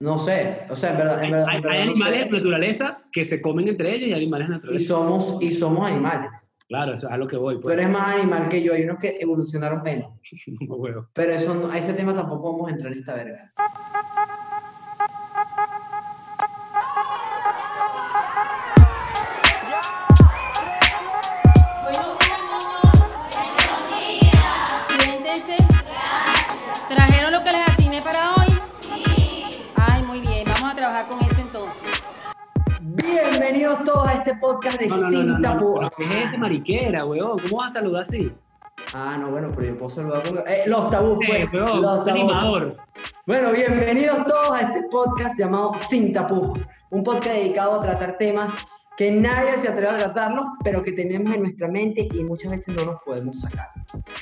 No sé, o sea, en verdad, en verdad, Hay, en verdad hay no animales sé. de naturaleza que se comen entre ellos y animales de y somos, y somos animales. Claro, eso es a lo que voy. Tú Pues. eres más animal que yo, hay unos que evolucionaron menos. No, huevo. Pero eso a ese tema tampoco vamos a entrar en esta verga. Este podcast de No, no, Sin no, no, ¿Qué es este mariquera, weón? ¿Cómo vas a saludar así? Ah, no, bueno, pero yo puedo saludar con... Eh, los tabús, Eh, pues. weón, los tabús. animador. Bueno, bienvenidos todos a este podcast llamado Sin Tapujos. Un podcast dedicado a tratar temas que nadie se atreve a tratarlos, pero que tenemos en nuestra mente y muchas veces no nos podemos sacar.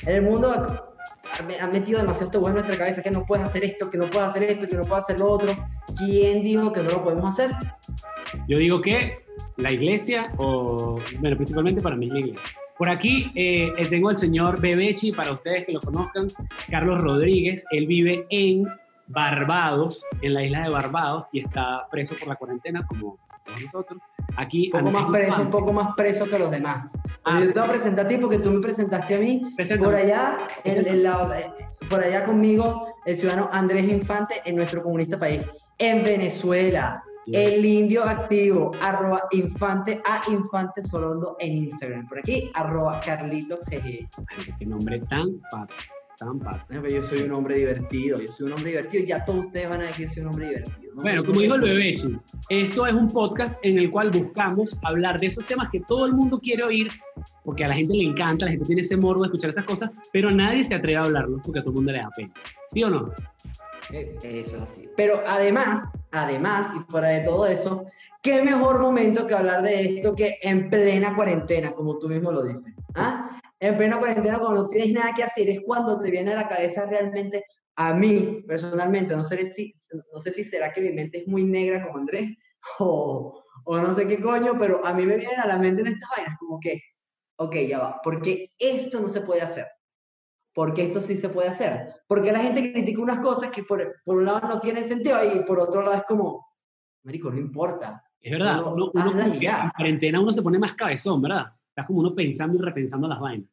El mundo ha, metido demasiado huevo en nuestra cabeza que no puedes hacer esto, que no puedes hacer esto, que no puedes hacer lo otro. ¿Quién dijo que no lo podemos hacer? Yo digo que la iglesia, o bueno, principalmente para mí la iglesia. Por aquí eh, eh, tengo al señor Bebechi, para ustedes que lo conozcan, Carlos Rodríguez. Él vive en Barbados, en la isla de Barbados, y está preso por la cuarentena, como todos nosotros. Aquí, Un poco más preso, un poco más preso que los demás. Ah. yo te voy a presentar a ti porque tú me presentaste a mí. Preséntame. Por allá, el por allá conmigo, el ciudadano Andrés Infante en nuestro comunista país. En Venezuela, el indio activo, arroba infante a infante solondo en Instagram. Por aquí, arroba Carlitos CG. Ay, Qué nombre tan pato, tan pato. Yo soy un hombre divertido, yo soy un hombre divertido. Ya todos ustedes van a decir que soy un hombre divertido. ¿no? Bueno, como dijo el Bebechi, esto es un podcast en el cual buscamos hablar de esos temas que todo el mundo quiere oír, porque a la gente le encanta, la gente tiene ese morbo de escuchar esas cosas, pero nadie se atreve a hablarlo porque a todo el mundo le da pena. ¿Sí o no? Eh, Eso es así. Pero además, además, y fuera de todo eso, qué mejor momento que hablar de esto que en plena cuarentena, como tú mismo lo dices. ¿Ah? En plena cuarentena, cuando no tienes nada que hacer, es cuando te viene a la cabeza realmente, a mí, personalmente, no sé si, no sé si será que mi mente es muy negra como Andrés, o, o no sé qué coño, pero a mí me vienen a la mente en estas vainas como que, ok, ya va, porque esto no se puede hacer porque esto sí se puede hacer. Porque la gente critica unas cosas que por, por un lado no tienen sentido y por otro lado es como, marico, no importa. Es verdad, uno, uno como que ya. en cuarentena uno se pone más cabezón, ¿verdad? Estás como uno pensando y repensando las vainas.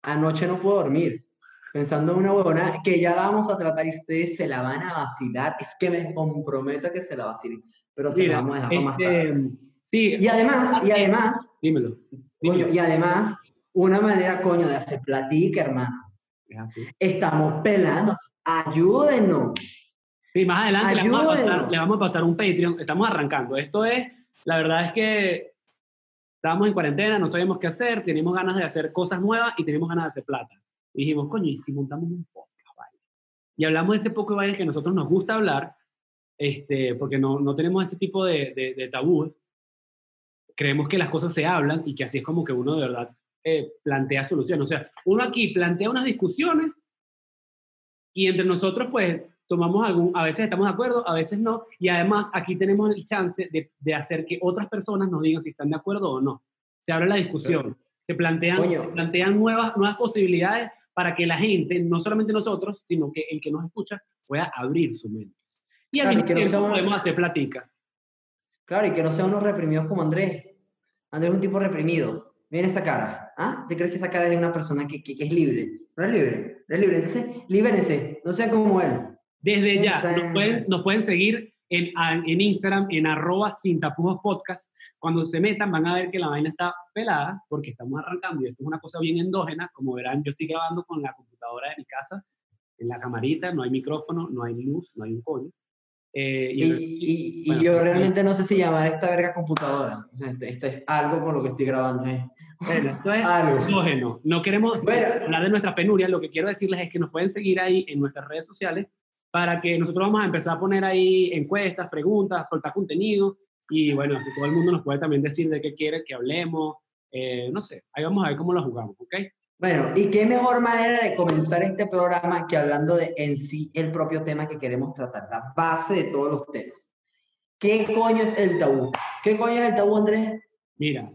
Anoche no puedo dormir pensando en una huevona que ya la vamos a tratar y ustedes se la van a vacilar. Es que me comprometo a que se la vacilen, pero se la vamos a dejar más tarde. este, sí, Y además, y además, dímelo. coño, dímelo. y además, una manera, coño, de hacer platica, hermano. Es así. Estamos pelando. Ayúdenos. Sí, más adelante le vamos, a pasar, le vamos a pasar un Patreon. Estamos arrancando. Esto es, la verdad es que estábamos en cuarentena, no sabíamos qué hacer, teníamos ganas de hacer cosas nuevas y teníamos ganas de hacer plata. Y dijimos, coño, ¿y si montamos un podcast? Vale? Y hablamos de ese poco de vainas que a nosotros nos gusta hablar, este, porque no, no tenemos ese tipo de, de, de tabú. Creemos que las cosas se hablan y que así es como que uno de verdad eh, plantea soluciones. O sea, uno aquí plantea unas discusiones y entre nosotros pues tomamos algún, a veces estamos de acuerdo, a veces no, y además aquí tenemos el chance de, de hacer que otras personas nos digan si están de acuerdo o no. Se abre la discusión, se plantean, se plantean nuevas, nuevas posibilidades para que la gente, no solamente nosotros, sino que el que nos escucha pueda abrir su mente. Y al Claro, mismo que no tiempo sea una- podemos hacer platica. Claro, y que no sean unos reprimidos como Andrés. Andrés es un tipo reprimido. Miren esa cara. ¿Ah? ¿Te crees que es de una persona que, que- que es libre? No es libre. No es libre. Entonces, libérense. No sean como él. Desde ya, nos pueden, nos pueden seguir en, en Instagram, en arroba sin tapujos podcast. Cuando se metan van a ver que la vaina está pelada porque estamos arrancando y esto es una cosa bien endógena. Como verán, yo estoy grabando con la computadora de mi casa, en la camarita, no hay micrófono, no hay luz, no hay un coño. Eh, Y, y- y- y bueno, yo realmente no sé si llamar esta verga computadora. O sea, esto, esto es algo con lo que estoy grabando. ¿eh? Bueno, esto es endógeno. No queremos Bueno. hablar de nuestra penuria. Lo que quiero decirles es que nos pueden seguir ahí en nuestras redes sociales para que nosotros vamos a empezar a poner ahí encuestas, preguntas, soltar contenido. Y bueno, así todo el mundo nos puede también decir de qué quiere que hablemos. eh, no sé, ahí vamos a ver cómo lo jugamos, ¿ok? Bueno, y qué mejor manera de comenzar este programa que hablando de en sí el propio tema que queremos tratar, la base de todos los temas. ¿Qué coño es el tabú? ¿Qué coño es el tabú, Andrés? Mira,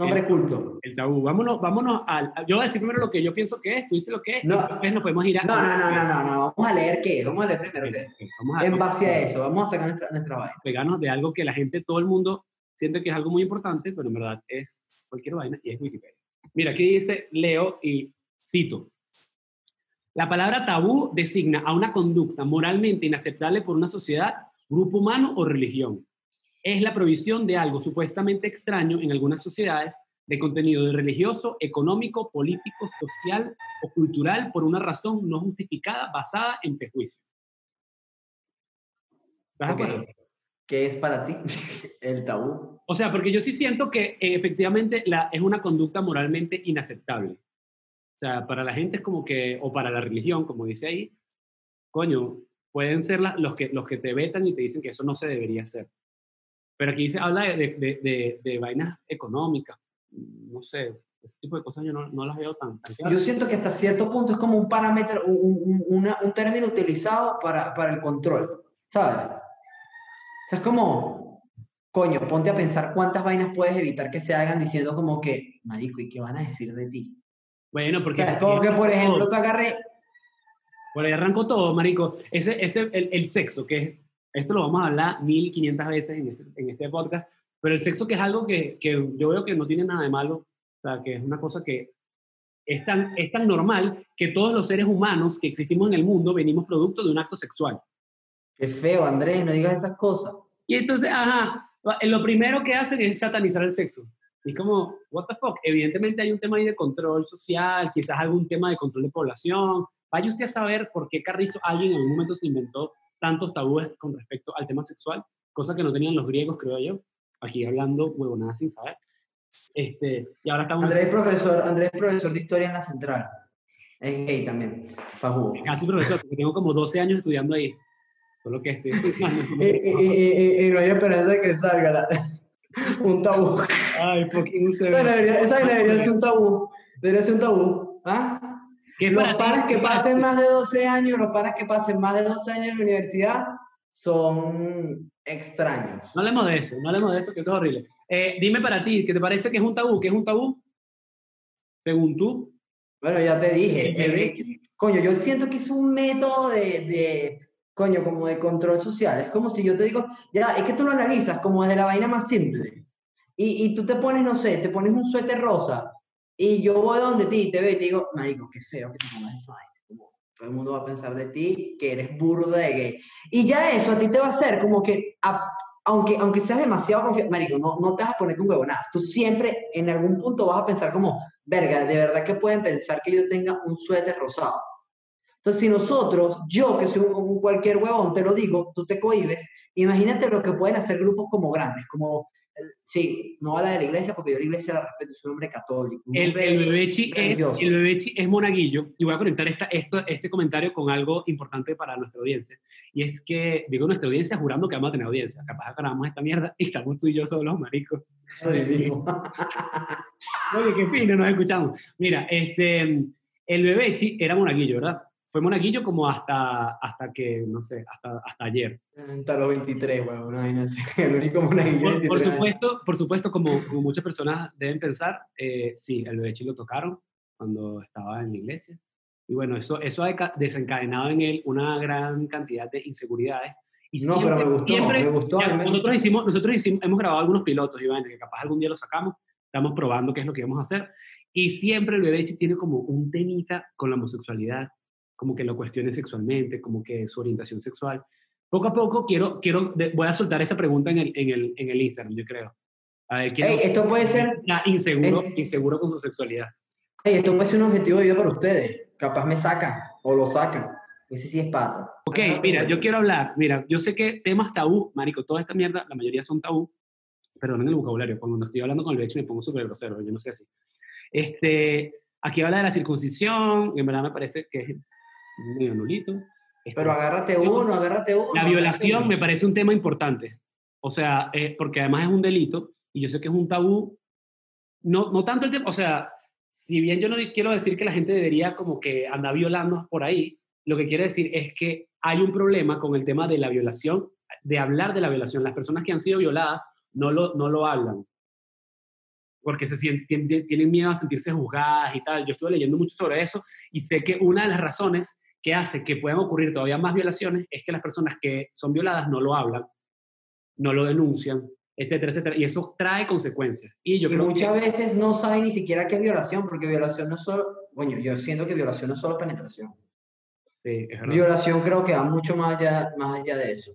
Nombre culto. El tabú. Vámonos, vámonos al. Yo voy a decir primero lo que yo pienso que es, tú dices lo que es, No. y después nos podemos ir a. No, no, no, no, no, no. Vamos a leer qué es. Vamos a leer primero qué es. Vamos a En base a eso, vamos a sacar nuestra, nuestra vaina. pegarnos de algo que la gente, todo el mundo siente que es algo muy importante, pero en verdad es cualquier vaina y es Wikipedia. Mira, aquí dice Leo y cito. La palabra tabú designa a una conducta moralmente inaceptable por una sociedad, grupo humano o religión. Es la provisión de algo supuestamente extraño en algunas sociedades de contenido religioso, económico, político, social o cultural por una razón no justificada basada en prejuicios. ¿Estás de Ok. acuerdo? ¿Qué es para ti el tabú? O sea, porque yo sí siento que eh, efectivamente la, es una conducta moralmente inaceptable. O sea, para la gente es como que, o para la religión, como dice ahí, coño, pueden ser la- los, que, los que te vetan y te dicen que eso no se debería hacer. Pero aquí dice, habla de, de, de, de- vainas económicas, no sé, ese tipo de cosas yo no, no las veo tan, tan claras. Yo siento que hasta cierto punto es como un parámetro, un, un- una- un término utilizado para, para el control, ¿sabes? O sea, es como, coño, ponte a pensar cuántas vainas puedes evitar que se hagan diciendo como que, marico, ¿y qué van a decir de ti? Bueno, O porque... sea, es como que, por todo. ejemplo, tú agarré, Por ahí arrancó todo, marico. Ese, ese, el, el sexo, que es, esto lo vamos a hablar 1500 veces en este, en este podcast, pero el sexo que es algo que, que yo veo que no tiene nada de malo, o sea, que es una cosa que es tan, es tan normal que todos los seres humanos que existimos en el mundo venimos producto de un acto sexual. qué feo, Andrés, no digas esas cosas. Y entonces, ajá, lo primero que hacen es satanizar el sexo. Y como, what the fuck, evidentemente hay un tema ahí de control social, quizás algún tema de control de población. Vaya usted a saber por qué Carrizo alguien en algún momento se inventó tantos tabúes con respecto al tema sexual, cosa que no tenían los griegos, creo yo. Aquí hablando huevonadas sin saber. Este, y ahora estamos Andrés es profesor, Andrés es profesor de historia en la central. Es gay también, fajudo. casi profesor, porque tengo como 12 años estudiando ahí. Solo que estoy estudiando. Y, y- y- y- no hay esperanza de que salga la- un tabú. Ay, fucking UCB. Esa debería, esa debería ser un tabú. Debería ser un tabú. ¿Ah? ¿Qué Los para ti? panas que ¿Qué para pasen más de 12 años, los panas que pasen más de 12 años en la universidad son extraños. No hablemos de eso, no hablemos de eso, que es horrible. Eh, dime para ti, ¿qué te parece que es un tabú? ¿Qué es un tabú? Según tú. Bueno, ya te dije. Eh, coño, yo siento que es un método de, de, coño, como de control social. Es como si yo te digo, ya, es que tú lo analizas como desde la vaina más simple. Y, y tú te pones, no sé, te pones un suéter rosa y yo voy donde ti te veo y te digo, marico, qué feo que te pongas esa vaina. Como, todo el mundo va a pensar de ti que eres burda de gay. Y ya eso a ti te va a hacer como que, a- aunque, aunque seas demasiado confiado, marico, no, no te vas a poner con huevonadas. Tú siempre en algún punto vas a pensar como, verga, de verdad que pueden pensar que yo tenga un suéter rosado. Entonces, si nosotros, yo que soy un, un cualquier huevón, te lo digo, tú te cohibes, imagínate lo que pueden hacer grupos como grandes, como, sí, no a la de la iglesia, porque yo la iglesia la respeto, soy un hombre católico. un El, hombre el bebechi es, el bebechi es monaguillo, y voy a conectar esta, esto, este comentario con algo importante para nuestra audiencia. Y es que, digo nuestra audiencia jurando que vamos a tener audiencia. Capaz acabamos esta mierda y estamos tú y yo solos, maricos. Oye, qué fino, nos escuchamos. Mira, este, el bebechi era monaguillo, ¿verdad? Fue monaguillo como hasta, hasta que, no sé, hasta, hasta ayer. Hasta los 23, huevón, una vaina así. El único monaguillo Por, por 23 años. supuesto, por supuesto como, como muchas personas deben pensar, eh, sí, el bebechi lo tocaron cuando estaba en la iglesia. Y bueno, eso, eso ha desencadenado en él una gran cantidad de inseguridades. Y No, pero me gustó, siempre- me gustó, ya, nosotros hicimos, nosotros hicimos, hemos grabado algunos pilotos, Iván, que capaz algún día lo sacamos, estamos probando qué es lo que vamos a hacer. Y siempre el bebechi tiene como un temita con la homosexualidad, como que lo cuestione sexualmente, como que su orientación sexual. Poco a poco quiero, quiero voy a soltar esa pregunta en el, en el, en el Instagram, yo creo. A ver, quiero- Ey, esto puede ser, inseguro, inseguro con su sexualidad. ey, esto puede ser un objetivo de vida para ustedes. Capaz me sacan o lo sacan. Ese sí es pato. Ok, Ah, mira, yo quiero hablar, mira, yo sé que temas tabú, marico, toda esta mierda, la mayoría son tabú, perdón en el vocabulario, cuando estoy hablando con el becho me pongo súper grosero, yo no sé así. Este, aquí habla de la circuncisión, en verdad me parece que es medio nulito. Este, Pero agárrate uno, agárrate uno. La violación me parece un tema importante. O sea, eh, porque además es un delito y yo sé que es un tabú. No, no tanto el tema, o sea, si bien yo no quiero decir que la gente debería como que andar violando por ahí, lo que quiero decir es que hay un problema con el tema de la violación, de hablar de la violación. Las personas que han sido violadas no lo, no lo hablan. porque se sienten, tienen miedo a sentirse juzgadas y tal. Yo estuve leyendo mucho sobre eso y sé que una de las razones que hace que puedan ocurrir todavía más violaciones es que las personas que son violadas no lo hablan, no lo denuncian, etcétera, etcétera. Y eso trae consecuencias. Y yo y creo muchas que, veces no saben ni siquiera qué es violación, porque violación no es solo, bueno, yo siento que violación no es solo penetración. sí, es verdad. Violación creo que va mucho más allá, más allá de eso.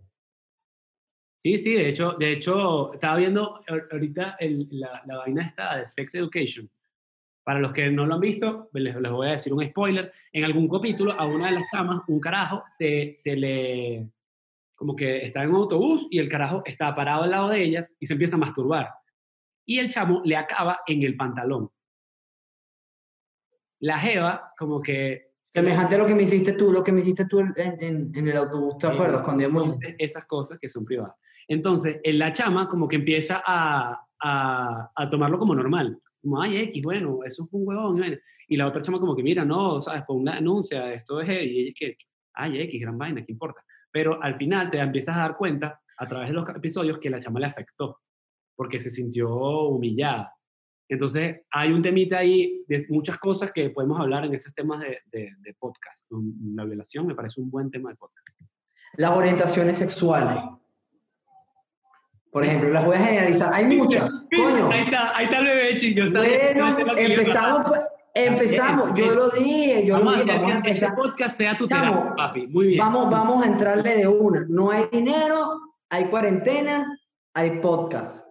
Sí, sí, de hecho, de hecho estaba viendo ahor- ahorita el- la, la vaina esta de Sex Education. Para los que no lo han visto, les, les voy a decir un spoiler. En algún capítulo, a una de las chamas, un carajo, se, se le... Como que está en un autobús y el carajo está parado al lado de ella y se empieza a masturbar. Y el chamo le acaba en el pantalón. La jeva, como que... Semejante a lo que me hiciste tú, lo que me hiciste tú en, en- en el autobús, ¿te acuerdas? Cuando íbamos... esas cosas que son privadas. Entonces, en la chama como que empieza a, a, a tomarlo como normal. Como, ay, X, bueno, eso fue un huevón. y la otra chama como que, mira, no, ¿sabes? Por una denuncia, esto es. Y ella que, ay, X, gran vaina, ¿qué importa? Pero al final te empiezas a dar cuenta, a través de los episodios, que la chama le afectó. Porque se sintió humillada. Entonces, hay un temita ahí de muchas cosas que podemos hablar en esos temas de, de, de podcast. La violación me parece un buen tema de podcast. Las orientaciones sexuales. Por ejemplo, las voy a generalizar. Hay muchas. Coño. Ahí está, ahí está el bebé, chico. yo sabía que Bueno, a empezamos, pues, empezamos. Yo lo dije, yo Vamos a lo dije. hacer Vamos a que este empezar. podcast sea tu terapia, papi. Muy bien. Vamos, vamos a entrarle de una. No hay dinero, hay cuarentena, hay podcast.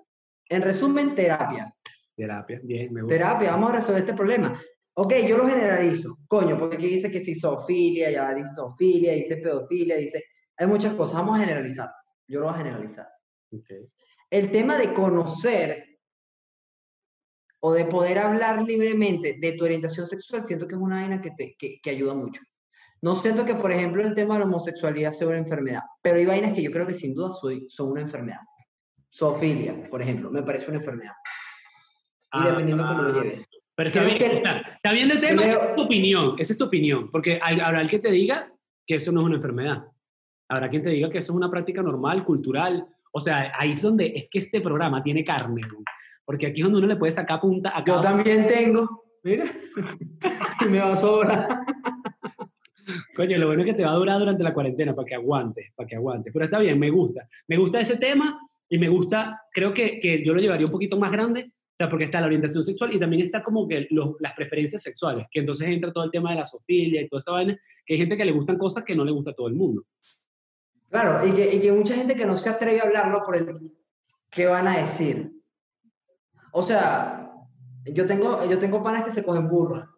En resumen, terapia. Terapia, bien, me gusta. Terapia, vamos a resolver este problema. Ok, yo lo generalizo. Coño, porque aquí dice que si zoofilia, ya dice zoofilia, dice pedofilia, dice. Hay muchas cosas. Vamos a generalizar. Yo lo voy a generalizar. El tema de conocer o de poder hablar libremente de tu orientación sexual, siento que es una vaina que, te, que, que ayuda mucho. No siento que, por ejemplo, el tema de la homosexualidad sea una enfermedad, pero hay vainas que yo creo que sin duda soy, son una enfermedad. Zoofilia, por ejemplo, me parece una enfermedad. Y Ah, dependiendo cómo lo ah, lleves. Pero está bien, que- sea, está bien el tema, creo- esa es tu opinión, esa es tu opinión, porque hay- habrá el que te diga que eso no es una enfermedad. Habrá quien te diga que eso es una práctica normal, cultural. O sea, ahí es donde, es que este programa tiene carne, porque aquí es donde uno le puede sacar punta a Yo también tengo, mira, y me va a sobrar. Coño, lo bueno es que te va a durar durante la cuarentena para que aguantes, para que aguantes. Pero está bien, me gusta. Me gusta ese tema y me gusta, creo que, que yo lo llevaría un poquito más grande, o sea, porque está la orientación sexual y también está como que los- las preferencias sexuales, que entonces entra todo el tema de la sofilia y toda esa vaina, que hay gente que le gustan cosas que no le gusta a todo el mundo. Claro, y que, y que mucha gente que no se atreve a hablarlo por el qué van a decir. O sea, yo tengo, yo tengo panas que se cogen burra.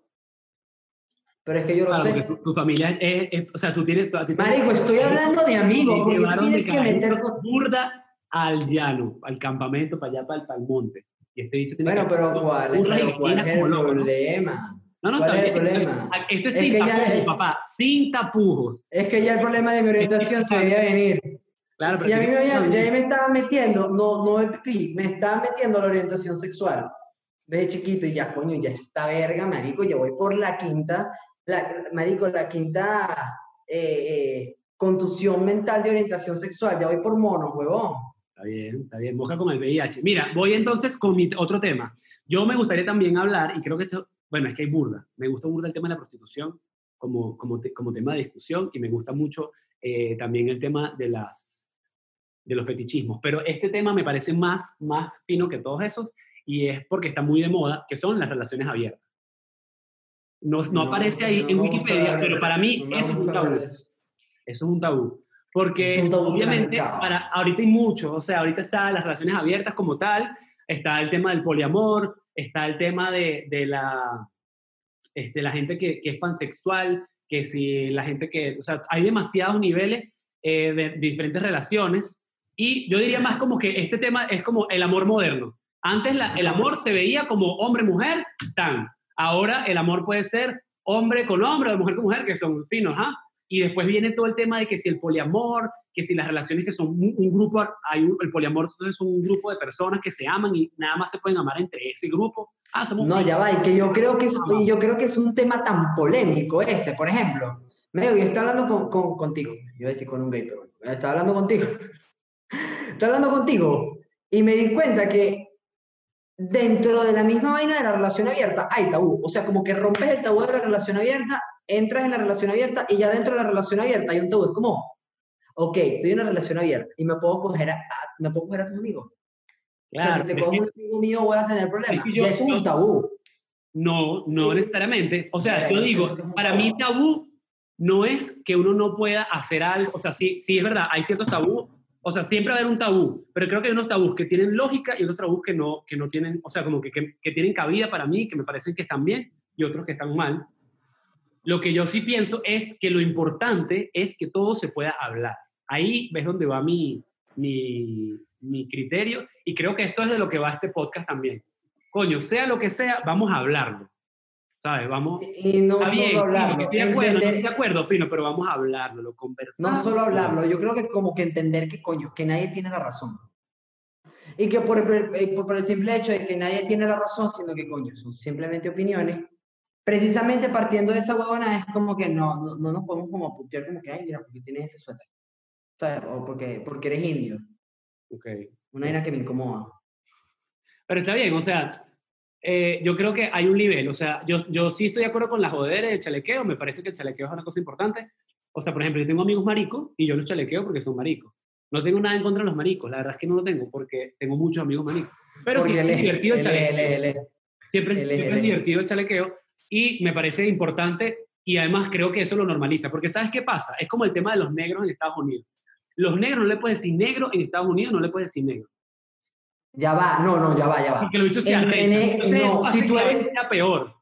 Pero es que yo lo Claro, sé. tu, tu familia es, es- o sea, tú tienes... Marico, estoy hablando de amigos, porque tienes que meter cosas. burda al llano, al campamento, para allá, para el, para el monte. Y este dicho tiene Bueno, que- pero ¿cuál pero cuál es el problema? No, no, ¿Cuál está es el está problema? Esto es, Es sin tapujos, es- papá, sin tapujos. Es que ya el problema de mi orientación se veía venir. Claro, pero Y a mí me, había- ya me estaban metiendo, no, no el pipí, me estaban metiendo la orientación sexual desde chiquito y ya, coño, ya esta verga, marico, yo voy por la quinta, la, marico, la quinta eh, eh, contusión mental de orientación sexual, ya voy por mono, huevón. Está bien, está bien, moja con el VIH. Mira, voy entonces con mi otro tema. Yo me gustaría también hablar, y creo que esto, bueno, es que hay burda. Me gusta burda el tema de la prostitución como, como, te- como tema de discusión y me gusta mucho eh, también el tema de, las, de los fetichismos. Pero este tema me parece más, más fino que todos esos y es porque está muy de moda, que son las relaciones abiertas. No, no, aparece ahí no en Wikipedia, pero para mí no eso es un tabú. eso. Es un tabú. Porque Es un tabú obviamente para, ahorita hay muchos, o sea, ahorita están las relaciones abiertas como tal, está el tema del poliamor, está el tema de, de la, este, la gente que, que es pansexual, que si la gente que, o sea, hay demasiados niveles eh, de, diferentes relaciones y yo diría más como que este tema es como el amor moderno. Antes el amor se veía como hombre-mujer, tan. Ahora el amor puede ser hombre con hombre o mujer con mujer, que son finos, ¿ah? Y después viene todo el tema de que si el poliamor, que si las relaciones que son un, un grupo, hay un- el poliamor entonces es un grupo de personas que se aman y nada más se pueden amar entre ese grupo. Ah, somos No, ya va, y que yo creo que es, yo creo que es un tema tan polémico ese, por ejemplo. Meo, yo estaba hablando con, con- contigo, iba a decir con un gay, pero bueno, estaba hablando contigo. estaba hablando contigo y me di cuenta que dentro de la misma vaina de la relación abierta hay tabú. O sea, como que rompes el tabú de la relación abierta, entras en la relación abierta y ya dentro de la relación abierta hay un tabú. Es como, ok, estoy en una relación abierta y me puedo coger a, me puedo coger a tus amigos. Claro, o sea, si te es que- un amigo mío voy a tener problemas. que yo- Ya eso es yo- un tabú. No, no necesariamente. O sea, yo digo, es para tabú. mí tabú no es que uno no pueda hacer algo. O sea, sí, sí es verdad, hay ciertos tabú. O sea, siempre va a haber un tabú, pero creo que hay unos tabús que tienen lógica y otros tabús que no, que no tienen, o sea, como que, que, que tienen cabida para mí, que me parecen que están bien y otros que están mal. Lo que yo sí pienso es que lo importante es que todo se pueda hablar. Ahí ves donde va mi, mi, mi criterio y creo que esto es de lo que va este podcast también. Coño, sea lo que sea, vamos a hablarlo. ¿Sabes? Vamos... Y no Está solo bien, hablarlo. Estoy de acuerdo, no entender- estoy de acuerdo, Fino, pero vamos a hablarlo, lo No conversamos. solo hablarlo, yo creo que como que entender que coño, que nadie tiene la razón. Y que por el, eh, por, por el simple hecho de que nadie tiene la razón, sino que coño, son simplemente opiniones, precisamente partiendo de esa huevona es como que no, no, no nos podemos como putear como que, ay, mira, porque tienes ese suéter. ¿Sabes? O porque, porque eres indio. Ok. Una vaina que me incomoda. Pero está bien, o sea, eh, yo creo que hay un nivel, o sea, yo, yo sí estoy de acuerdo con las joderes del chalequeo, me parece que el chalequeo es una cosa importante. O sea, por ejemplo, yo tengo amigos maricos y yo los chalequeo porque son maricos. No tengo nada en contra de los maricos, la verdad es que no lo tengo porque tengo muchos amigos maricos. Pero Porque siempre es divertido el chalequeo. Siempre, es. divertido el chalequeo y me parece importante y además creo que eso lo normaliza, porque ¿sabes qué pasa? Es como el tema de los negros en Estados Unidos. Los negros no le puedes decir negro en Estados Unidos, no le puedes decir negro. Ya va, no, no, ya va, ya va. Lo dicho no, si tú eres- sea peor.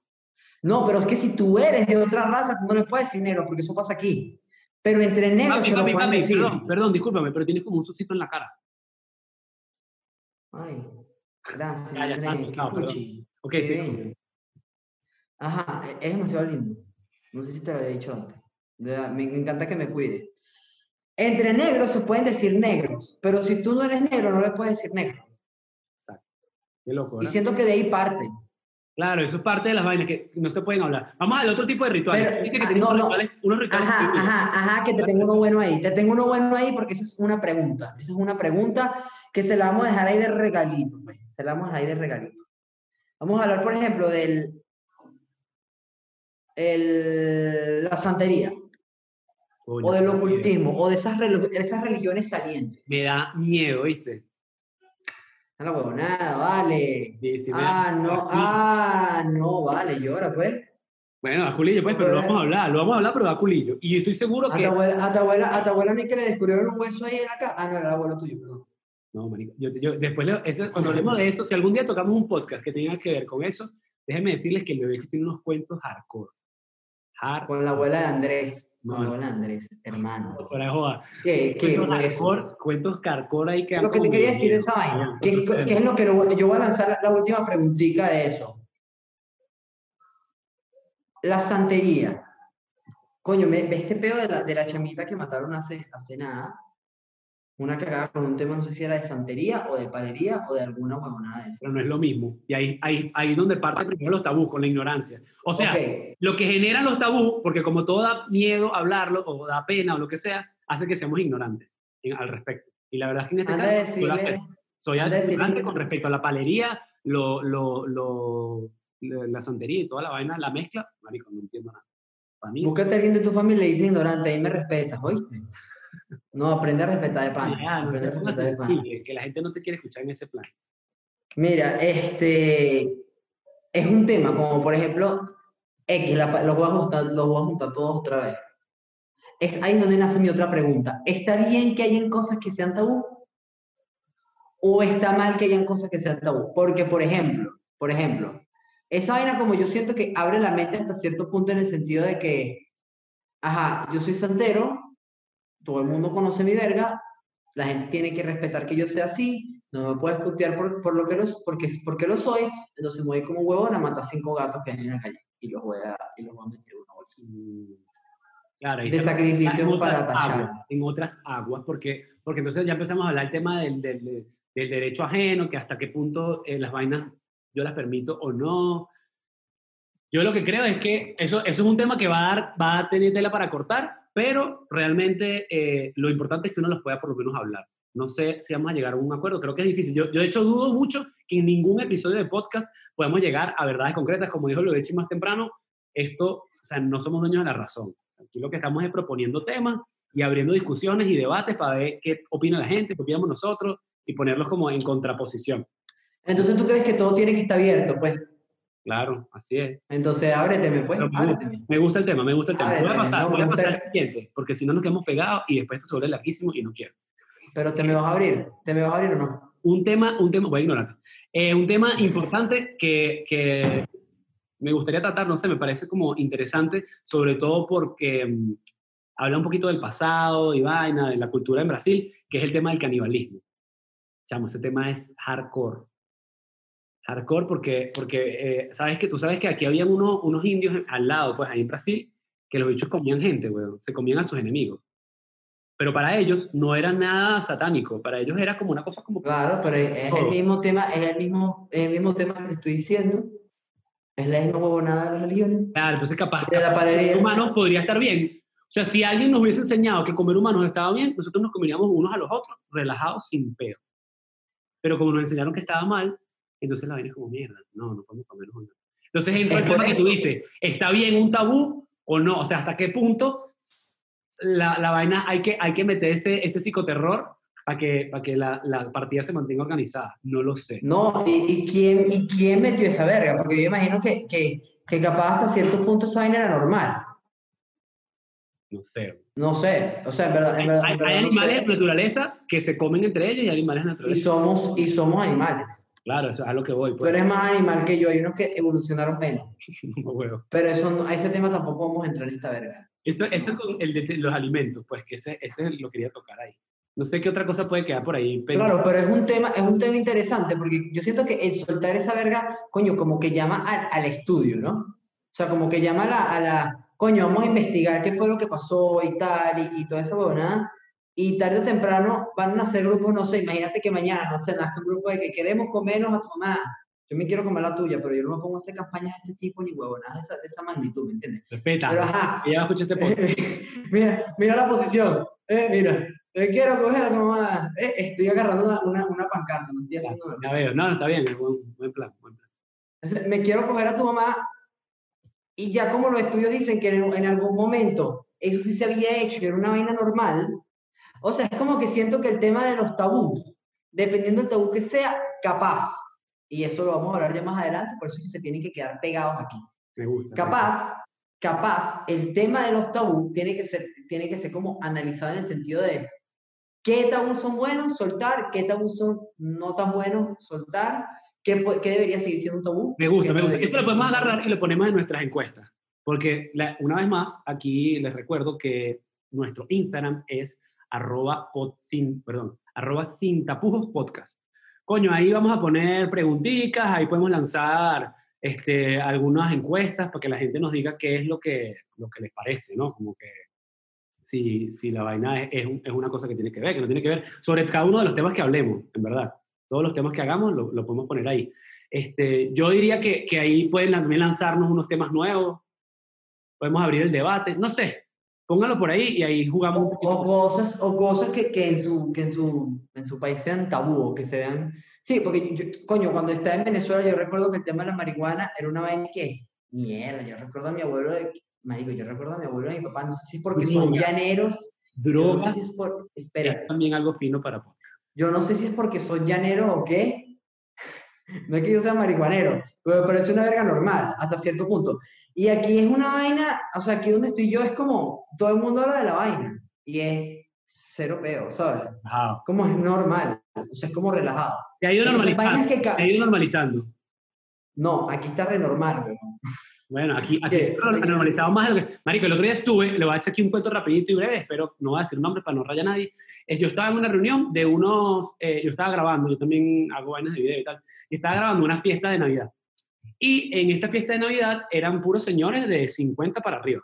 No, pero es que si tú eres de otra raza, tú no le puedes decir negro, porque eso pasa aquí. Pero entre negros Papi, se lo papi, pueden papi, decir. perdón, perdón, discúlpame, pero tienes como un sucito en la cara. Ay, gracias, Ya, ya no, cuchi. Ok, sí. Ajá, es demasiado lindo. No sé si te lo había dicho antes. Me encanta que me cuide. Entre negros se pueden decir negros, pero si tú no eres negro, no le puedes decir negro. Qué loco, Y ¿verdad? siento que de ahí parte. Claro, eso es parte de las vainas que no se pueden hablar. Vamos al otro tipo de rituales. Pero, Fíjate que ah, no. rituales, unos rituales Ajá, ajá, ajá, que te tengo uno bueno ahí. Te tengo uno bueno ahí porque esa es una pregunta. Esa es una pregunta que se la vamos a dejar ahí de regalito. pues. Se la vamos a dejar ahí de regalito. Vamos a hablar, por ejemplo, del el- la santería, Coño, o del qué miedo. ocultismo, o de esas, esas religiones salientes. Me da miedo, ¿viste? A la huevonada, vale. Sí, sí, me da- Ah, no, ah, no, vale, llora, pues. Bueno, da culillo, pues, pero lo vamos a hablar, lo vamos a hablar, pero da culillo. Y yo estoy seguro A que... tu abuela, a tu abuela, a tu abuela ni que le descubrieron un hueso ahí en cara. Ah, no, era el abuelo tuyo, perdón. No, marico, yo, yo- después, eso- cuando hablemos de eso, si algún día tocamos un podcast que tenga que ver con eso, déjenme decirles que el bebé tiene unos cuentos hardcore. Con la abuela de Andrés. No, Con la abuela de Andrés, hermano. Joda. ¿Qué, qué Cuentos hardcore ahí que Lo que te quería decir de esa vaina, que es, es lo que lo- yo voy a lanzar la, la última preguntita de eso. La santería. Coño, me, ve este pedo de la, de la chamita que mataron hace, hace nada. Una cagada con un tema, no sé si era de santería o de palería o de alguna huevonada de eso. Pero no es lo mismo. Y ahí, ahí, ahí donde parte primero los tabús, con la ignorancia. O sea, Ok, lo que generan los tabús, porque como todo da miedo hablarlo o da pena o lo que sea, hace que seamos ignorantes en- al respecto. Y la verdad es que en este anda caso decirle, soy ignorante con respecto a la palería, lo, lo, lo- la la santería y toda la vaina, la mezcla. Marico, no entiendo nada. Para mí, búscate a alguien de tu familia y dice ignorante, ahí me respetas, ¿oíste? No, aprende a respetar de pan. ya, no a respetar de pan. que la gente no te quiere escuchar en ese plan. Mira, este es un tema como por ejemplo, X, la los voy a juntar, los voy a juntar todos otra vez. Es ahí donde nace mi otra pregunta. ¿Está bien que hayan cosas que sean tabú? ¿O está mal que hayan cosas que sean tabú? Porque, por ejemplo, por ejemplo, esa vaina como yo siento que abre la mente hasta cierto punto en el sentido de que, ajá, yo soy santero, todo el mundo conoce mi verga, la gente tiene que respetar que yo sea así, no me puedes putear por, por lo que los, porque, porque lo soy, entonces me voy como huevón a matar cinco gatos que hay en la calle y los voy a, y los voy a meter una bolsa. Claro, De está- sacrificio en otras para tachar. aguas, en otras aguas, porque, porque entonces ya empezamos a hablar el tema del, del, del- del derecho ajeno, que hasta qué punto eh, las vainas yo las permito o no. Yo lo que creo es que eso, eso es un tema que va a, dar, va a tener tela para cortar, pero realmente eh, lo importante es que uno los pueda por lo menos hablar. No sé si vamos a llegar a un acuerdo, creo que es difícil. Yo, yo de hecho dudo mucho que en ningún episodio de podcast podemos llegar a verdades concretas, como dijo Ludechi más temprano, esto, o sea, no somos dueños de la razón. Aquí lo que estamos es proponiendo temas y abriendo discusiones y debates para ver qué opina la gente, qué opinamos nosotros y ponerlos como en contraposición. Entonces tú crees que todo tiene que estar abierto, pues. Claro, así es. Entonces ábreteme, pues. Me, gusta, me gusta el tema, me gusta el tema. Ábrete, voy a pasar, no, voy a pasar al siguiente, porque si no nos quedamos pegados y después esto se vuelve larguísimo y no quiero. Pero te me vas a abrir. ¿Te me vas a abrir o no? un tema, un tema, voy a ignorarte. Eh, un tema importante que, que me gustaría tratar, no sé, me parece como interesante, sobre todo porque mm, habla un poquito del pasado y vaina, de la cultura en Brasil, que es el tema del canibalismo. Chamo, ese tema es hardcore. Hardcore porque, porque eh, sabes que tú sabes que aquí habían uno- unos indios al lado, pues ahí en Brasil, que los bichos comían gente, weón, se comían a sus enemigos. Pero para ellos no era nada satánico, para ellos era como una cosa como... Claro, pero es, es el Todo. mismo tema, es el mismo, es el mismo tema que te estoy diciendo. Es la misma huevonada de las religiones. Claro, entonces capaz, De la capaz comer humanos podría estar bien. O sea, si alguien nos hubiese enseñado que comer humanos estaba bien, nosotros nos comeríamos unos a los otros, relajados, sin peo. Pero como nos enseñaron que estaba mal, entonces la vaina es como mierda. No, no podemos comer. Entonces entra el tema que tú dices, ¿está bien un tabú o no? O sea, ¿hasta qué punto la, la vaina hay que, hay que meter ese, ese psicoterror para que, para que la, la partida se mantenga organizada? No lo sé. No, ¿y, y quién, ¿y quién metió esa verga? Porque yo imagino que, que, que capaz hasta cierto punto esa vaina era normal. No sé. No sé, o sea, en verdad, en Hay, verdad, hay- en verdad hay no animales sé. de naturaleza que se comen entre ellos y hay animales de Y somos, y somos animales. Claro, eso es a lo que voy. Tú Pues. eres más animal que yo, hay unos que evolucionaron menos. No, huevo. Pero eso no- a ese tema tampoco vamos a entrar en esta verga. Eso, eso con el de los alimentos, pues que ese, ese lo quería tocar ahí. No sé qué otra cosa puede quedar por ahí. pendiente. Claro, pero es un tema, es un tema interesante porque yo siento que el soltar esa verga, coño, como que llama al, al estudio, ¿no? O sea, como que llama a la, a la, coño, vamos a investigar qué fue lo que pasó y tal, y, y toda esa huevonada. Y tarde o temprano van a nacer grupos, no sé, imagínate que mañana, no sé, nazca un grupo de que queremos comernos a tu mamá. Yo me quiero comer la tuya, pero yo no me pongo a hacer campañas de ese tipo ni huevonadas de esa, de esa magnitud, ¿me entiendes? Respeta. Pero ajá, Ella va a escuchar este podcast. mira, mira la posición. Eh, mira, eh, quiero coger a tu mamá. Eh, estoy agarrando una, una, una pancarta, no estoy haciendo nada. Ya veo. No, no, está bien. es buen, buen plan. Buen plan. Entonces, Me quiero coger a tu mamá. Y ya como los estudios dicen que en, en algún momento eso sí se había hecho era una vaina normal. O sea, es como que siento que el tema de los tabús, dependiendo del tabú que sea, capaz. Y eso lo vamos a hablar ya más adelante, por eso es que se tienen que quedar pegados aquí. Me gusta. Capaz, capaz, el tema de los tabús tiene que ser, tiene que ser como analizado en el sentido de qué tabús son buenos, soltar, qué tabús son no tan buenos, soltar, qué, qué debería seguir siendo un tabú. Me gusta, me gusta. Esto lo podemos agarrar y lo ponemos en nuestras encuestas. Porque, la- una vez más, aquí les recuerdo que nuestro Instagram es arroba, pod- sin, perdón, arroba tapujos podcast. Coño, ahí vamos a poner preguntitas, ahí podemos lanzar este, algunas encuestas para que la gente nos diga qué es lo que, lo que les parece, ¿no? Como que si, si la vaina es, es es una cosa que tiene que ver, que no tiene que ver, sobre cada uno de los temas que hablemos, en verdad. Todos los temas que hagamos lo, lo podemos poner ahí. Este, yo diría que, que ahí pueden también lanzarnos unos temas nuevos, podemos abrir el debate, no sé, pónganlo por ahí y ahí jugamos O, o cosas, o cosas que, que, en su, que en, su, en su país sean tabú, o que se vean... Sí, porque, yo- coño, cuando estaba en Venezuela yo recuerdo que el tema de la marihuana era una vaina que, mierda, yo recuerdo a mi abuelo, de, marico, yo recuerdo a mi abuelo y a mi papá, no sé si es porque son Droga. llaneros, yo no sé si es por, espera, es también algo fino para podcast. yo no sé si es porque son llaneros o qué, no es que yo sea marihuanero, pero me parece una verga normal, hasta cierto punto. Y aquí es una vaina, o sea, aquí donde estoy yo es como, todo el mundo habla de la vaina, y es cero peo, ¿sabes? Ajá. Como es normal, o sea, es como relajado. Se ha ido normalizando. que Se ha ido normalizando. No, aquí está re normal, weón. Bueno, aquí, aquí se ha normalizado más de lo que... Marico, el otro día estuve, le voy a echar aquí un cuento rapidito y breve, espero no voy a decir nombre para no rayar a nadie. Es, yo estaba en una reunión de unos... eh, yo estaba grabando, yo también hago vainas de video y tal, y estaba grabando una fiesta de Navidad. Y en esta fiesta de Navidad eran puros señores de 50 para arriba.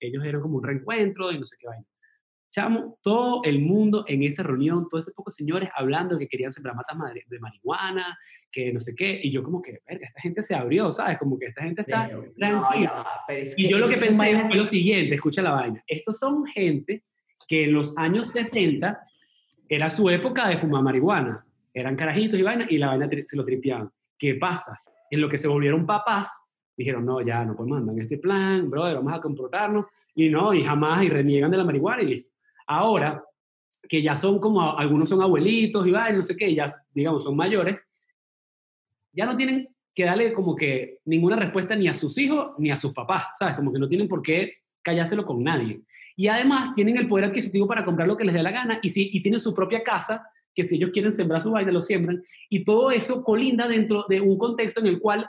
Ellos eran como un reencuentro y no sé qué vaina. Chamo, todo el mundo en esa reunión, todos esos pocos señores hablando que querían sembrar matas de marihuana, que no sé qué, y yo como que, verga, esta gente se abrió, ¿sabes? Como que esta gente está No, tranquila. va, pero es Y yo lo que pensé fue lo siguiente, escucha la vaina. Estos son gente que en los años 70 era su época de fumar marihuana. eran carajitos y vaina, y la vaina se lo tripeaban. ¿Qué pasa? En lo que se volvieron papás, dijeron, no, ya no podemos andar en este plan, brother, vamos a comportarnos, y no, y jamás, y reniegan de la marihuana y listo. Ahora, que ya son como, algunos son abuelitos y vaina, no sé qué, ya, digamos, son mayores, ya no tienen que darle como que ninguna respuesta ni a sus hijos ni a sus papás, ¿sabes? Como que no tienen por qué callárselo con nadie. Y además tienen el poder adquisitivo para comprar lo que les dé la gana y, si, y tienen su propia casa, que si ellos quieren sembrar su vaina, lo siembran. Y todo eso colinda dentro de un contexto en el cual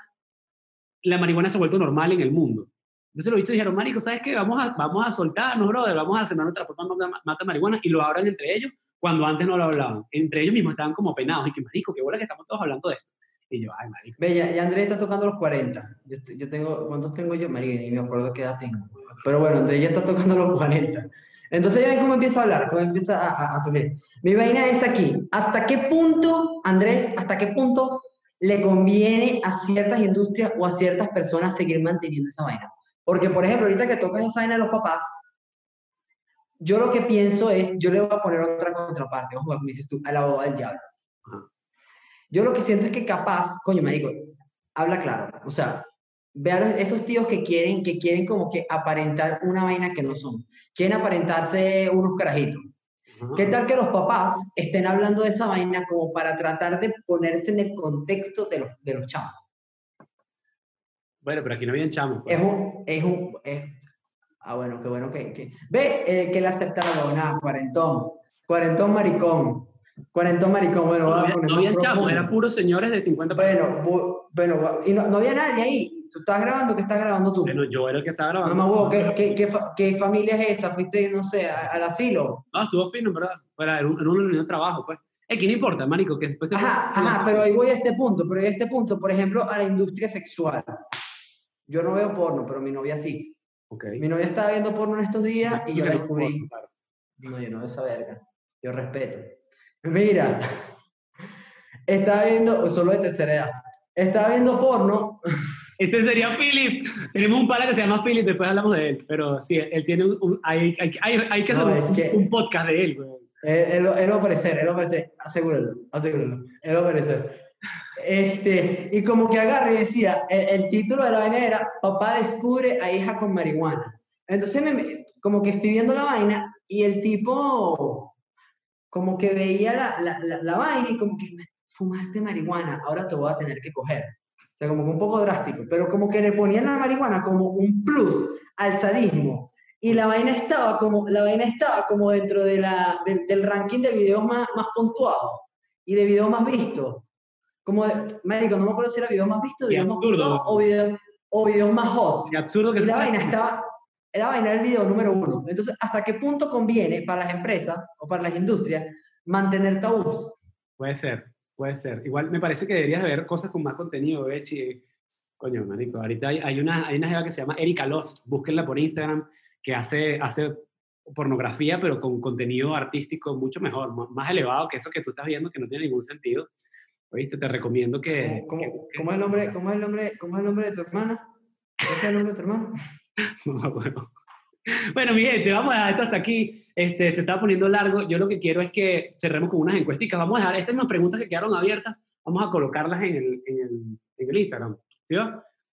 la marihuana se ha vuelto normal en el mundo. Entonces los bichos dijeron, marico, ¿sabes qué? Vamos a, vamos a soltarnos, brother, vamos a sembrar nuestra propia mata, marihuana y lo hablan entre ellos cuando antes no lo hablaban. Entre ellos mismos estaban como penados y que, marico, qué bola que estamos todos hablando de esto. Y yo, ay, marico. Ya, ya Andrés está tocando los 40. Yo, yo tengo, ¿cuántos tengo yo? María, ni me acuerdo qué edad tengo. Pero bueno, Andrés ya está tocando los 40. Entonces ya ven cómo empieza a hablar, cómo empieza a, a, a subir. Mi vaina es aquí. ¿Hasta qué punto, Andrés, hasta qué punto le conviene a ciertas industrias o a ciertas personas seguir manteniendo esa vaina? Porque, por ejemplo, ahorita que tocas esa vaina de los papás, yo lo que pienso es, yo le voy a poner otra contraparte, vamos a jugar, dices tú, a la boba del diablo. Yo lo que siento es que capaz, coño, marico, habla claro. O sea, ve a los- esos tíos que quieren, que quieren como que aparentar una vaina que no son. Quieren aparentarse unos carajitos. ¿Qué tal que los papás estén hablando de esa vaina como para tratar de ponerse en el contexto de los, de los chamos? Bueno, pero aquí no habían chamos. pues. Es un, es un, es- ah, bueno, qué bueno que, que ve, eh, que le acepta la huevonada, cuarentón, cuarentón maricón, cuarentón maricón, bueno, No, había- no habían chamos, eran puros señores de 50 para Bueno, bu- bueno, bu- y no, no había nadie ahí. ¿Tú estás grabando? ¿Qué estás grabando tú? Bueno, yo era el que estaba grabando. Mamá, huevo, ¿qué, qué, qué, fa- qué familia es esa? ¿Fuiste, no sé, a- al asilo? No, estuvo fino, ¿verdad? Era, era un- era de trabajo, pues. Es que no importa, marico, que después se... Ajá, ajá, pero ahí voy a este punto, pero a este punto, por ejemplo, a la industria sexual. Yo no veo porno, pero mi novia sí. Ok. Mi novia estaba viendo porno en estos días y yo la no descubrí. puedo, claro. No, yo no veo esa verga. Yo respeto. Mira, estaba viendo, solo de tercera edad, estaba viendo porno. Este sería Philip. Tenemos un pana que se llama Philip, después hablamos de él. Pero sí, él tiene un... un- hay, hay, hay, hay que hacer No, un, que- un podcast de él, güey. Él, él, él va a aparecer, él va a aparecer, asegúralo, asegúralo, él va a aparecer. Este, y como que agarra y decía, el, el título de la vaina era Papá descubre a hija con marihuana. Entonces, me, como que estoy viendo la vaina y el tipo, como que veía la, la, la, la vaina y como que fumaste marihuana, ahora te voy a tener que coger. O sea, como que un poco drástico, pero como que le ponían la marihuana como un plus al sadismo. Y la vaina estaba como, la vaina estaba como dentro de la, del, del ranking de videos más, más puntuados y de videos más vistos. Como, de, marico, no me acuerdo si era videos más vistos, Qué videos más absurdo. puntuados o videos, o videos más hot. Qué absurdo que Y la saque. vaina estaba, la vaina era el video número uno. Entonces, ¿hasta qué punto conviene para las empresas o para las industrias mantener tabús? Puede ser, puede ser. Igual me parece que deberías de ver cosas con más contenido, Bechi. Coño, marico, ahorita hay, hay una, hay una jeva que se llama Erika Lost, búsquenla por Instagram, que hace, hace pornografía, pero con contenido artístico mucho mejor, más, elevado que eso que tú estás viendo, que no tiene ningún sentido. Oíste, te recomiendo que... ¿Cómo, es el nombre, cómo es el nombre, cómo es el nombre de tu hermana? ¿Ese es el nombre de tu hermana? No me acuerdo. Bueno, mi gente, vamos a dejar esto hasta aquí. Este, se está poniendo largo. Yo lo que quiero es que cerremos con unas encuesticas. Vamos a dejar estas unas preguntas que quedaron abiertas. Vamos a colocarlas en el, en el, en el Instagram. ¿sí?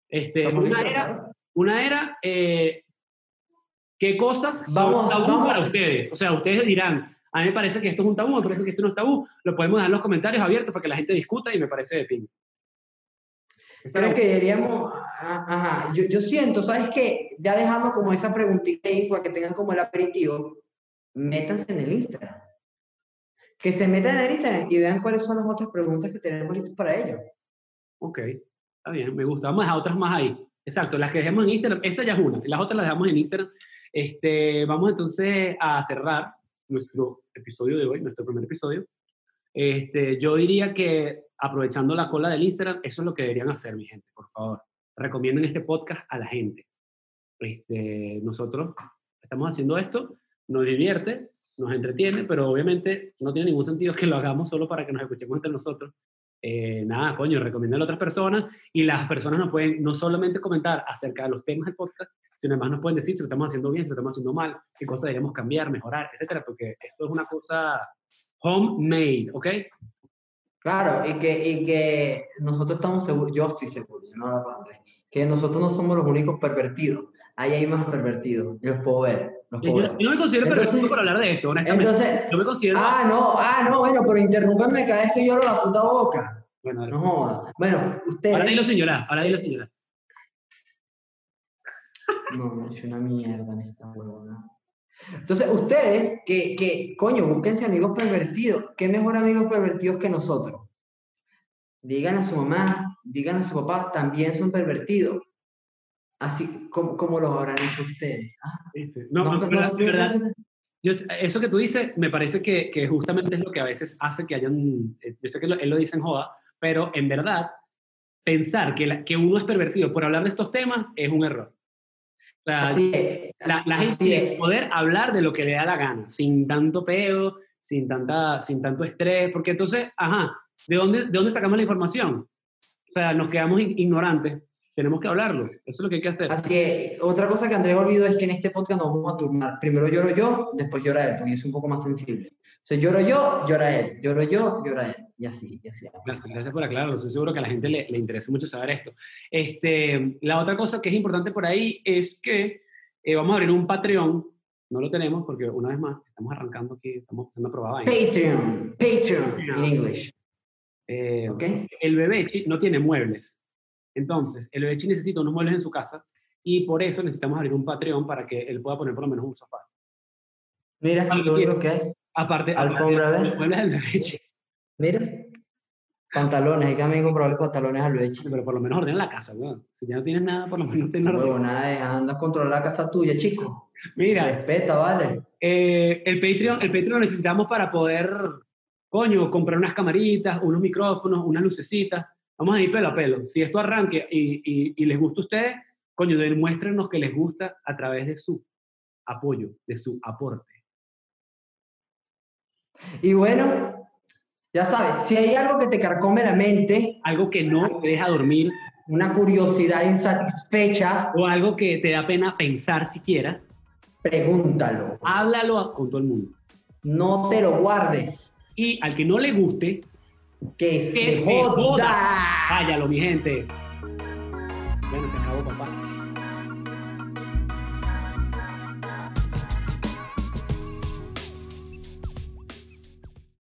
Este, una, era, una era, eh, ¿qué cosas son Vamos, tabú vamos. para ustedes? O sea, ustedes dirán, a mí me parece que esto es un tabú, me parece que esto no es tabú. Lo podemos dejar en los comentarios abiertos para que la gente discuta y me parece de pin. Creo que deberíamos, a- ajá, yo, yo siento, ¿sabes qué? Ya dejando como esa preguntita ahí para que tengan como el aperitivo, métanse en el Instagram. Que se metan en el Instagram y vean cuáles son las otras preguntas que tenemos listas para ellos. Ok, está bien, me gusta. Vamos a dejar otras más ahí. Exacto, las que dejemos en Instagram, esa ya es una, las otras las dejamos en Instagram. Este, vamos entonces a cerrar nuestro episodio de hoy, nuestro primer episodio. Este, yo diría que aprovechando la cola del Instagram, eso es lo que deberían hacer, mi gente, por favor. Recomienden este podcast a la gente. Este, nosotros estamos haciendo esto, nos divierte, nos entretiene, pero obviamente no tiene ningún sentido que lo hagamos solo para que nos escuchemos entre nosotros. Eh, nada, coño, recomienden a otras personas y las personas nos pueden no solamente comentar acerca de los temas del podcast, sino además nos pueden decir si lo estamos haciendo bien, si lo estamos haciendo mal, qué cosas deberíamos cambiar, mejorar, etcétera, porque esto es una cosa homemade, ¿ok? Claro, y que, y que nosotros estamos seguros, yo estoy seguro, yo no por Andrés, que nosotros no somos los únicos pervertidos. Ahí hay más pervertidos, los puedo ver. Los Yo, puedo yo ver. no me considero Entonces- perfecto por hablar de esto, honestamente. Entonces, yo me considero... ah, no, ah, no, bueno, pero interrúmpenme cada vez que lloro la puta boca. bueno, No jodas. Bueno, ustedes. ahora dilo llorar, ahora dilo llorar. No, es una mierda en esta huevona. Entonces, ustedes, que, que, coño, búsquense amigos pervertidos. ¿Qué mejor amigos pervertidos que nosotros? Digan a su mamá, digan a su papá, también son pervertidos. Así como, como los habrán hecho ustedes. Ah, ¿viste? No, no, no, verdad- no, verdad, yo- eso que tú dices me parece que, que justamente es lo que a veces hace que hayan, eh, yo sé que lo- él lo dice en joda, pero en verdad pensar que, la- que uno es pervertido por hablar de estos temas es un error. Así es. la, gente tiene es. poder hablar de lo que le da la gana, sin tanto peo, sin, tanta, sin tanto estrés, porque entonces, ajá, ¿de dónde, ¿de dónde sacamos la información? O sea, nos quedamos ignorantes, tenemos que hablarlo, eso es lo que hay que hacer. Así es. Otra cosa que Andrés olvidó es que en este podcast nos vamos a turnar. Primero lloro yo, después llora él, porque soy un poco más sensible. O sea, lloro yo, llora él. Lloro yo, llora él. Y así, y así. Gracias, gracias por aclararlo. Estoy seguro que a la gente le, le interesa mucho saber esto. Este, la otra cosa que es importante por ahí es que eh, vamos a abrir un Patreon. No lo tenemos porque, una vez más, estamos arrancando aquí, estamos haciendo vaina. Patreon. Patreon en English. Eh, ¿Ok? el bebechi no tiene muebles. Entonces, el bebechi necesita unos muebles en su casa y por eso necesitamos abrir un Patreon para que él pueda poner por lo menos un sofá. Mira, lo único que hay. Aparte, aparte Alfombra, de los muebles bebechi. Mira. Pantalones, hay que también comprarle pantalones al becho. Pero por lo menos ordena la casa, weón. Si ya no tienes nada, por lo menos ten orden. Huevo, nada de andas a controlar la casa tuya, chico. Mira, Respeta, vale. Eh, el Patreon, el Patreon lo necesitamos para poder, coño, comprar unas camaritas, unos micrófonos, unas lucecitas. Vamos a ir pelo a pelo. Si esto arranque y, y- y les gusta a ustedes, coño, demuéstrenos que les gusta a través de su apoyo, de su aporte. Y bueno, ya sabes, si hay algo que te carcome la mente, Algo que no te deja dormir una curiosidad insatisfecha, o algo que te da pena pensar siquiera, pregúntalo. háblalo con todo el mundo. No te lo guardes. Y al que no le guste, Que se Que se joda. joda. váyalo, mi gente. Bueno, se acabó, papá.